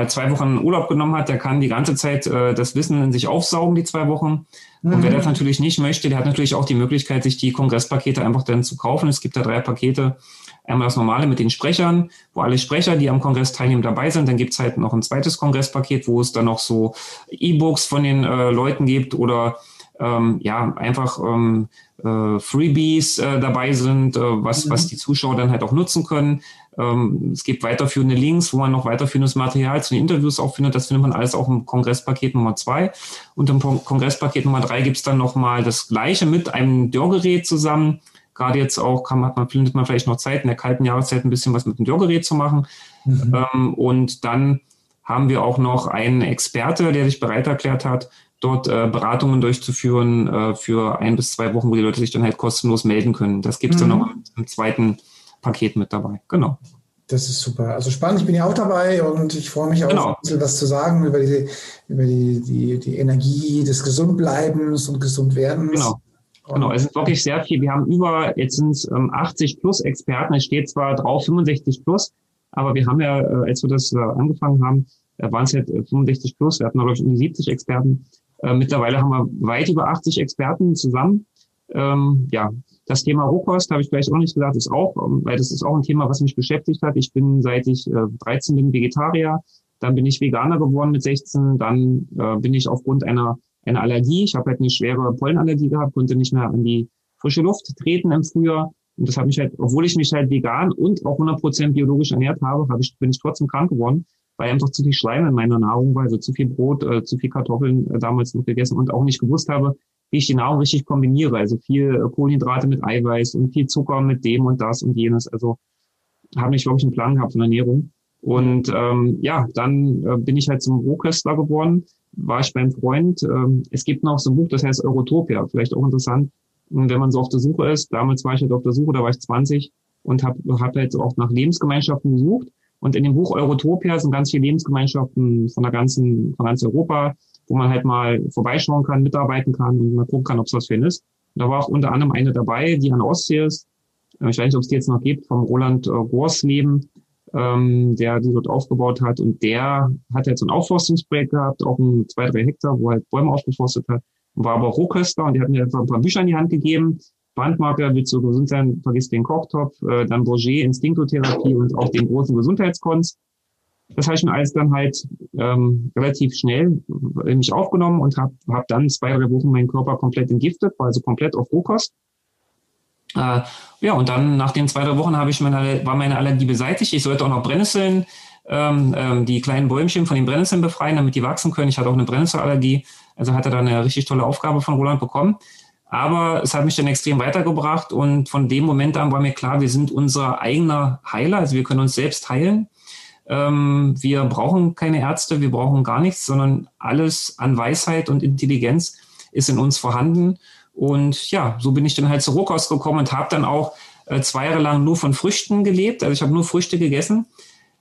zwei Wochen Urlaub genommen hat, der kann die ganze Zeit äh, das Wissen in sich aufsaugen, die zwei Wochen. Mhm. Und wer mhm. das natürlich nicht möchte, der hat natürlich auch die Möglichkeit, sich die Kongresspakete einfach dann zu kaufen. Es gibt da drei Pakete. Einmal das normale mit den Sprechern, wo alle Sprecher, die am Kongress teilnehmen, dabei sind. Dann gibt's halt noch ein zweites Kongresspaket, wo es dann noch so E-Books von den äh, Leuten gibt oder ähm, ja, einfach ähm, äh, Freebies äh, dabei sind, äh, was, mhm. was die Zuschauer dann halt auch nutzen können. Ähm, es gibt weiterführende Links, wo man noch weiterführendes Material zu den Interviews auch findet. Das findet man alles auch im Kongresspaket Nummer zwei. Und im Kongresspaket Nummer drei gibt's dann nochmal das Gleiche mit einem Dörrgerät zusammen. Gerade jetzt auch kann man, man, findet man vielleicht noch Zeit, in der kalten Jahreszeit ein bisschen was mit dem Dörrgerät zu machen. Mhm. Ähm, und dann haben wir auch noch einen Experte, der sich bereit erklärt hat, dort äh, Beratungen durchzuführen äh, für ein bis zwei Wochen, wo die Leute sich dann halt kostenlos melden können. Das gibt's mhm. dann noch im zweiten Paket mit dabei. Genau. Das ist super. Also spannend, ich bin ja auch dabei und ich freue mich auch, genau. ein bisschen was zu sagen über, die, über die, die, die Energie des Gesundbleibens und Gesundwerdens. Genau. Genau, es ist wirklich sehr viel. Wir haben über, jetzt sind es ähm, 80 plus Experten. Es steht zwar drauf 65 plus, aber wir haben ja, äh, als wir das äh, angefangen haben, waren es halt 65 plus. Wir hatten, glaube ich, um die 70 Experten. Äh, mittlerweile haben wir weit über 80 Experten zusammen. Ähm, ja, das Thema Rohkost habe ich vielleicht auch nicht gesagt, ist auch, ähm, weil das ist auch ein Thema, was mich beschäftigt hat. Ich bin seit ich äh, 13 bin Vegetarier, dann bin ich Veganer geworden mit 16, dann äh, bin ich aufgrund einer einer Allergie, ich habe halt eine schwere Pollenallergie gehabt, konnte nicht mehr an die frische Luft treten im Frühjahr. Und das hat mich halt, obwohl ich mich halt vegan und auch 100% biologisch ernährt habe, habe ich, bin ich trotzdem krank geworden, weil einfach zu viel Schleim in meiner Nahrung war, also zu viel Brot, äh, zu viel Kartoffeln äh, damals noch gegessen und auch nicht gewusst habe, wie ich die Nahrung richtig kombiniere. Also viel äh, Kohlenhydrate mit Eiweiß und viel Zucker mit dem und das und jenes. Also habe ich, glaube ich, einen Plan gehabt von Ernährung. Und ähm, ja, dann äh, bin ich halt zum Rohköstler geworden, war ich beim Freund. Ähm, es gibt noch so ein Buch, das heißt Eurotopia, vielleicht auch interessant, wenn man so auf der Suche ist. Damals war ich halt auf der Suche, da war ich 20 und habe hab halt auch nach Lebensgemeinschaften gesucht. Und in dem Buch Eurotopia sind ganz viele Lebensgemeinschaften von der ganzen, von ganz Europa, wo man halt mal vorbeischauen kann, mitarbeiten kann und mal gucken kann, ob es was für ihn ist. Und da war auch unter anderem eine dabei, die an der Ostsee ist. Äh, ich weiß nicht, ob es die jetzt noch gibt, vom Roland äh, Gorsleben, ähm, der die dort aufgebaut hat. Und der hat jetzt so ein Aufforstungsprojekt gehabt, auch ein zwei, drei Hektar, wo er halt Bäume aufgeforstet hat. Und war aber Rohköster und die hat mir einfach ein paar Bücher in die Hand gegeben. Bandmarker, willst du gesund sein, vergiss den Kochtopf, äh, dann Roger, Instinktotherapie und auch den großen Gesundheitskonst. Das habe ich mir alles dann halt ähm, relativ schnell in mich aufgenommen und habe hab dann zwei, drei Wochen meinen Körper komplett entgiftet, war also komplett auf Rohkost. Äh, ja, und dann nach den zwei, drei Wochen habe ich meine, war meine Allergie beseitigt. Ich sollte auch noch Brennnesseln, ähm, ähm, die kleinen Bäumchen von den Brennnesseln befreien, damit die wachsen können. Ich hatte auch eine Brennnesselallergie, also hatte da eine richtig tolle Aufgabe von Roland bekommen. Aber es hat mich dann extrem weitergebracht und von dem Moment an war mir klar, wir sind unser eigener Heiler, also wir können uns selbst heilen. Ähm, wir brauchen keine Ärzte, wir brauchen gar nichts, sondern alles an Weisheit und Intelligenz ist in uns vorhanden. Und ja, so bin ich dann halt zu Rohkost gekommen und habe dann auch äh, zwei Jahre lang nur von Früchten gelebt. Also ich habe nur Früchte gegessen,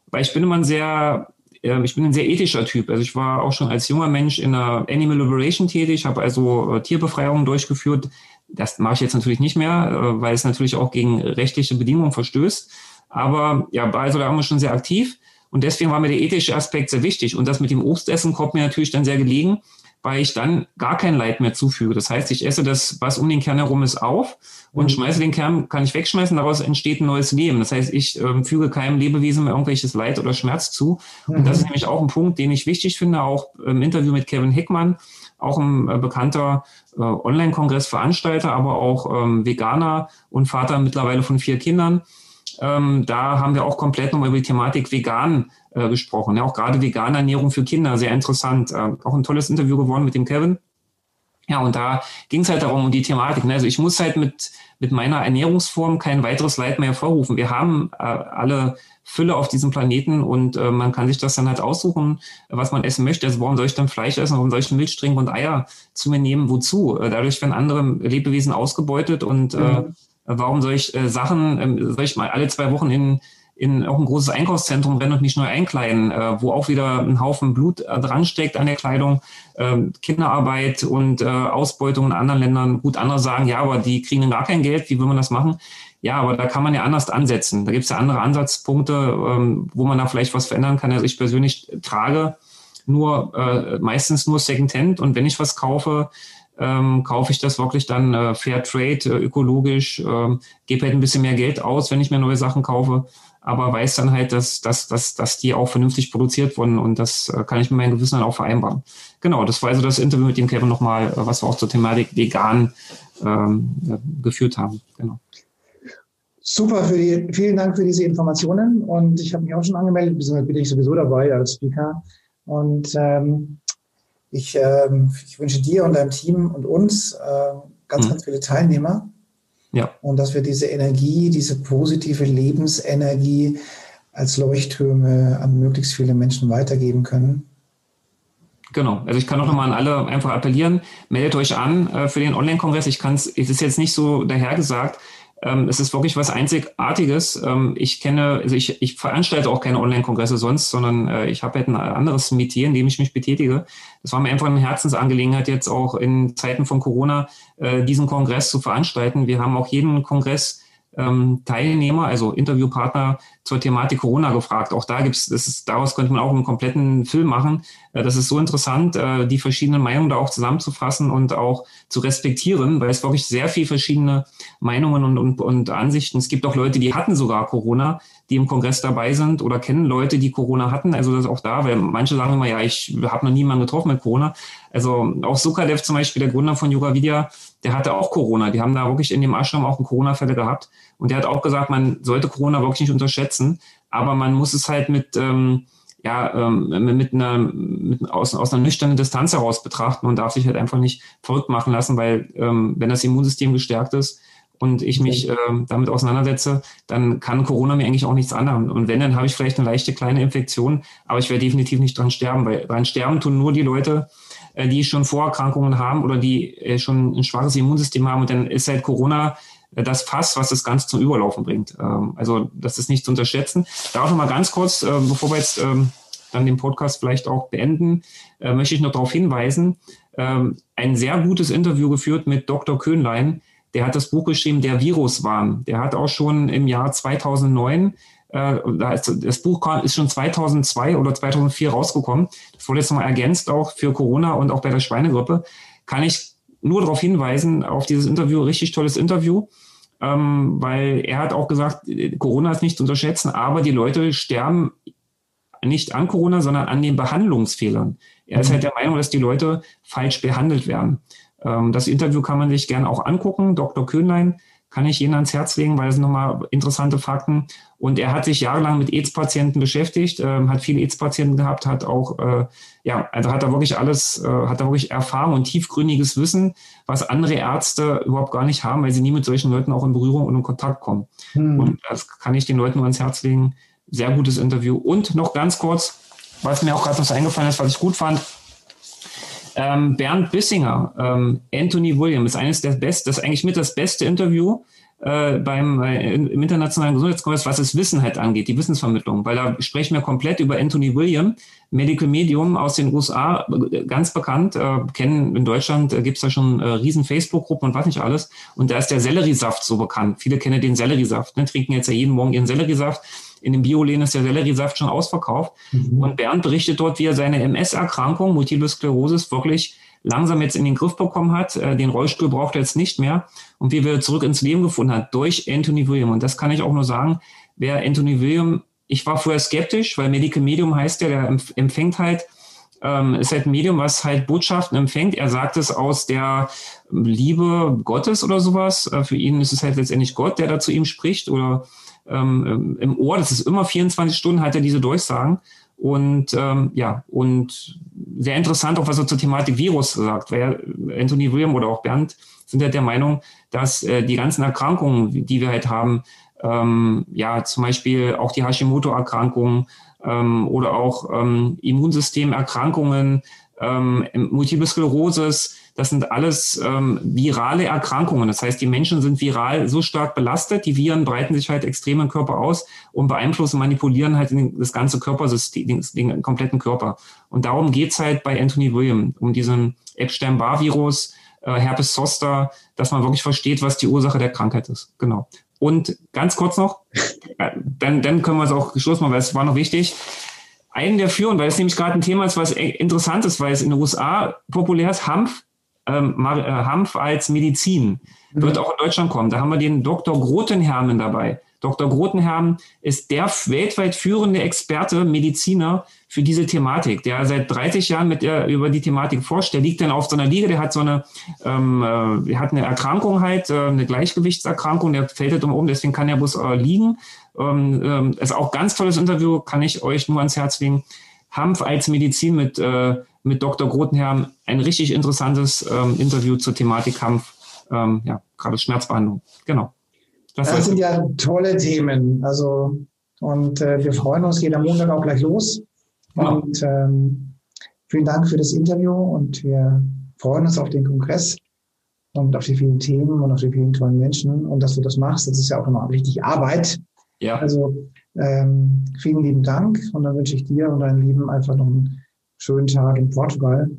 weil ich bin immer ein sehr, äh, ich bin ein sehr ethischer Typ. Also ich war auch schon als junger Mensch in der Animal Liberation tätig, habe also äh, Tierbefreiungen durchgeführt. Das mache ich jetzt natürlich nicht mehr, äh, weil es natürlich auch gegen rechtliche Bedingungen verstößt. Aber ja, also da waren wir schon sehr aktiv. Und deswegen war mir der ethische Aspekt sehr wichtig. Und das mit dem Obstessen kommt mir natürlich dann sehr gelegen, weil ich dann gar kein Leid mehr zufüge. Das heißt, ich esse das, was um den Kern herum ist, auf und mhm. schmeiße den Kern, kann ich wegschmeißen, daraus entsteht ein neues Leben. Das heißt, ich ähm, füge keinem Lebewesen mehr irgendwelches Leid oder Schmerz zu. Mhm. Und das ist mhm. nämlich auch ein Punkt, den ich wichtig finde, auch im Interview mit Kevin Hickmann, auch ein äh, bekannter äh, Online-Kongressveranstalter, aber auch ähm, Veganer und Vater mittlerweile von vier Kindern ähm, da haben wir auch komplett nochmal über die Thematik vegan äh, gesprochen. Ja, auch gerade vegane Ernährung für Kinder, sehr interessant. Äh, auch ein tolles Interview geworden mit dem Kevin. Ja, und da ging es halt darum, um die Thematik. Ne? Also ich muss halt mit, mit meiner Ernährungsform kein weiteres Leid mehr hervorrufen. Wir haben äh, alle Fülle auf diesem Planeten und äh, man kann sich das dann halt aussuchen, was man essen möchte. Also warum soll ich dann Fleisch essen, warum soll ich Milch trinken und Eier zu mir nehmen? Wozu? Äh, dadurch werden andere Lebewesen ausgebeutet und äh, mhm. Warum soll ich äh, Sachen, ähm, soll ich mal alle zwei Wochen in, in auch ein großes Einkaufszentrum rennen und nicht neu einkleiden, äh, wo auch wieder ein Haufen Blut äh, dran steckt an der Kleidung, äh, Kinderarbeit und äh, Ausbeutung in anderen Ländern. Gut, andere sagen, ja, aber die kriegen gar kein Geld, wie will man das machen? Ja, aber da kann man ja anders ansetzen. Da gibt es ja andere Ansatzpunkte, ähm, wo man da vielleicht was verändern kann. Also ich persönlich trage nur äh, meistens nur Secondhand und wenn ich was kaufe, ähm, kaufe ich das wirklich dann äh, Fair Trade, äh, ökologisch, äh, gebe halt ein bisschen mehr Geld aus, wenn ich mir neue Sachen kaufe, aber weiß dann halt, dass, dass, dass, dass die auch vernünftig produziert wurden und das äh, kann ich mit meinem Gewissen dann auch vereinbaren. Genau, das war also das Interview mit dem Kevin nochmal, äh, was wir auch zur Thematik vegan ähm, geführt haben. Genau. Super, für die, vielen Dank für diese Informationen und ich habe mich auch schon angemeldet, bin ich sowieso dabei als Speaker und ähm, ich, ähm, ich wünsche dir und deinem Team und uns äh, ganz, mhm. ganz viele Teilnehmer. Ja. Und dass wir diese Energie, diese positive Lebensenergie als Leuchttürme an möglichst viele Menschen weitergeben können. Genau. Also ich kann auch nochmal an alle einfach appellieren, meldet euch an äh, für den Online-Kongress. Ich kann es, es ist jetzt nicht so dahergesagt, ähm, es ist wirklich was Einzigartiges. Ähm, ich kenne, also ich, ich veranstalte auch keine Online-Kongresse sonst, sondern äh, ich habe halt ein anderes Metier, in dem ich mich betätige. Das war mir einfach eine Herzensangelegenheit, jetzt auch in Zeiten von Corona äh, diesen Kongress zu veranstalten. Wir haben auch jeden Kongress ähm, Teilnehmer, also Interviewpartner zur Thematik Corona gefragt. Auch da gibt's, das ist, daraus könnte man auch einen kompletten Film machen. Äh, das ist so interessant, äh, die verschiedenen Meinungen da auch zusammenzufassen und auch zu respektieren, weil es wirklich sehr viel verschiedene Meinungen und, und, und Ansichten. Es gibt auch Leute, die hatten sogar Corona, die im Kongress dabei sind oder kennen Leute, die Corona hatten. Also das ist auch da, weil manche sagen immer, ja, ich habe noch niemanden getroffen mit Corona. Also auch Sukadev zum Beispiel, der Gründer von Yoga Vidya, der hatte auch Corona. Die haben da wirklich in dem Ashram auch Corona-Fälle gehabt. Und der hat auch gesagt, man sollte Corona wirklich nicht unterschätzen, aber man muss es halt mit, ähm, ja, ähm, mit einer, mit, aus, aus einer nüchternen Distanz heraus betrachten und darf sich halt einfach nicht verrückt machen lassen, weil ähm, wenn das Immunsystem gestärkt ist, und ich mich äh, damit auseinandersetze, dann kann Corona mir eigentlich auch nichts anderes. Und wenn, dann habe ich vielleicht eine leichte kleine Infektion, aber ich werde definitiv nicht dran sterben, weil dran sterben tun nur die Leute, äh, die schon Vorerkrankungen haben oder die äh, schon ein schwaches Immunsystem haben. Und dann ist halt Corona äh, das Fass, was das Ganze zum Überlaufen bringt. Ähm, also das ist nicht zu unterschätzen. Da auch noch mal ganz kurz, bevor wir jetzt ähm, dann den Podcast vielleicht auch beenden, möchte ich noch darauf hinweisen, ähm, ein sehr gutes Interview geführt mit Dr. Köhnlein, der hat das Buch geschrieben, Der Viruswahn. Der hat auch schon im Jahr 2009 äh, das Buch ist schon 2002 oder 2004 rausgekommen. Das wurde jetzt nochmal ergänzt auch für Corona und auch bei der Schweinegrippe. Kann ich nur darauf hinweisen, auf dieses Interview, richtig tolles Interview, ähm, weil er hat auch gesagt, Corona ist nicht zu unterschätzen, aber die Leute sterben nicht an Corona, sondern an den Behandlungsfehlern. Er ist mhm. halt der Meinung, dass die Leute falsch behandelt werden. Ähm, das Interview kann man sich gerne auch angucken. Dr. Köhnlein kann ich Ihnen ans Herz legen, weil es nochmal interessante Fakten. Und er hat sich jahrelang mit AIDS-Patienten beschäftigt, äh, hat viele AIDS-Patienten gehabt, hat auch, äh, ja, also hat er wirklich alles, äh, hat er wirklich Erfahrung und tiefgründiges Wissen, was andere Ärzte überhaupt gar nicht haben, weil sie nie mit solchen Leuten auch in Berührung und in Kontakt kommen. Hm. Und das kann ich den Leuten nur ans Herz legen. Sehr gutes Interview. Und noch ganz kurz, was mir auch gerade noch eingefallen ist, was ich gut fand, ähm, Bernd Bissinger, ähm, Anthony Williams, eines der besten, das ist eigentlich mit das beste Interview äh, beim äh, im internationalen Gesundheitskongress, was das Wissen halt angeht, die Wissensvermittlung, weil da sprechen wir komplett über Anthony William, Medical Medium aus den USA, ganz bekannt, äh, kennen in Deutschland äh, gibt es da schon äh, riesen Facebook-Gruppen und was nicht alles. Und da ist der Selleriesaft so bekannt. Viele kennen den Selleriesaft, ne, trinken jetzt ja jeden Morgen ihren Selleriesaft in den Bioläden ist der Selleriesaft schon ausverkauft. Mhm. Und Bernd berichtet dort, wie er seine MS-Erkrankung, Multiple Sklerosis, wirklich langsam jetzt in den Griff bekommen hat. Äh, den Rollstuhl braucht er jetzt nicht mehr. Und wie er zurück ins Leben gefunden hat durch Anthony William. Und das kann ich auch nur sagen, wer Anthony William, ich war vorher skeptisch, weil Medical Medium heißt ja, der empfängt halt ähm, ist halt ein Medium, was halt Botschaften empfängt. Er sagt es aus der Liebe Gottes oder sowas. Äh, für ihn ist es halt letztendlich Gott, der da zu ihm spricht oder ähm, im Ohr. Das ist immer 24 Stunden, hat er diese Durchsagen. Und ähm, ja, und sehr interessant auch, was er zur Thematik Virus sagt, weil Anthony William oder auch Bernd sind halt der Meinung, dass äh, die ganzen Erkrankungen, die wir halt haben, ähm, ja, zum Beispiel auch die Hashimoto-Erkrankungen ähm, oder auch ähm, Immunsystemerkrankungen, ähm, Multiple Sklerosis, Das sind alles ähm, virale Erkrankungen. Das heißt, die Menschen sind viral so stark belastet, die Viren breiten sich halt extrem im Körper aus und beeinflussen, manipulieren halt das ganze Körpersystem, den, den kompletten Körper. Und darum geht's halt bei Anthony William, um diesen Epstein-Barr-Virus, äh, Herpes Zoster, dass man wirklich versteht, was die Ursache der Krankheit ist. Genau. Und ganz kurz noch, äh, dann, dann können wir es auch Schluss machen, weil es war noch wichtig. Einen der führen, weil es nämlich gerade ein Thema ist, was interessant ist, weil es in den USA populär ist, Hanf, ähm, äh, Hanf als Medizin. Wird mhm. auch in Deutschland kommen. Da haben wir den Dr. Grotenhermen dabei. Dr. Grotenherm ist der weltweit führende Experte, Mediziner für diese Thematik, der seit 30 Jahren mit der, über die Thematik forscht. Der liegt dann auf so einer Liege, der hat so eine, ähm, äh, hat eine Erkrankung halt, äh, eine Gleichgewichtserkrankung, der fällt halt um, deswegen kann er bloß äh, liegen. Ähm, ähm, ist auch ganz tolles Interview, kann ich euch nur ans Herz legen. Hanf als Medizin mit, äh, mit Dr. Grotenherm, ein richtig interessantes ähm, Interview zur Thematik Hanf, ähm, ja, gerade Schmerzbehandlung. Genau. Das, das sind ja tolle Themen. Also, und äh, wir freuen uns, jeder Montag auch gleich los. Genau. Und ähm, vielen Dank für das Interview und wir freuen uns auf den Kongress und auf die vielen Themen und auf die vielen tollen Menschen und dass du das machst. Das ist ja auch immer richtig Arbeit. Ja. Also ähm, vielen lieben Dank und dann wünsche ich dir und deinen Lieben einfach noch einen schönen Tag in Portugal.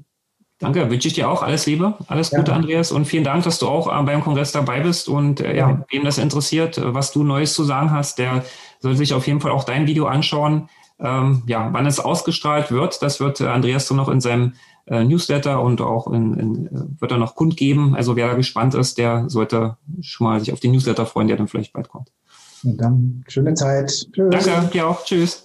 Danke, wünsche ich dir auch alles Liebe, alles Gute, ja. Andreas, und vielen Dank, dass du auch äh, beim Kongress dabei bist. Und äh, ja, wem das interessiert, äh, was du Neues zu sagen hast, der soll sich auf jeden Fall auch dein Video anschauen. Ähm, ja, wann es ausgestrahlt wird, das wird äh, Andreas dann noch in seinem äh, Newsletter und auch in, in, wird er noch kundgeben. Also wer da gespannt ist, der sollte schon mal sich auf den Newsletter freuen, der dann vielleicht bald kommt. Und dann schöne Zeit. Tschüss. Danke, dir auch. Tschüss.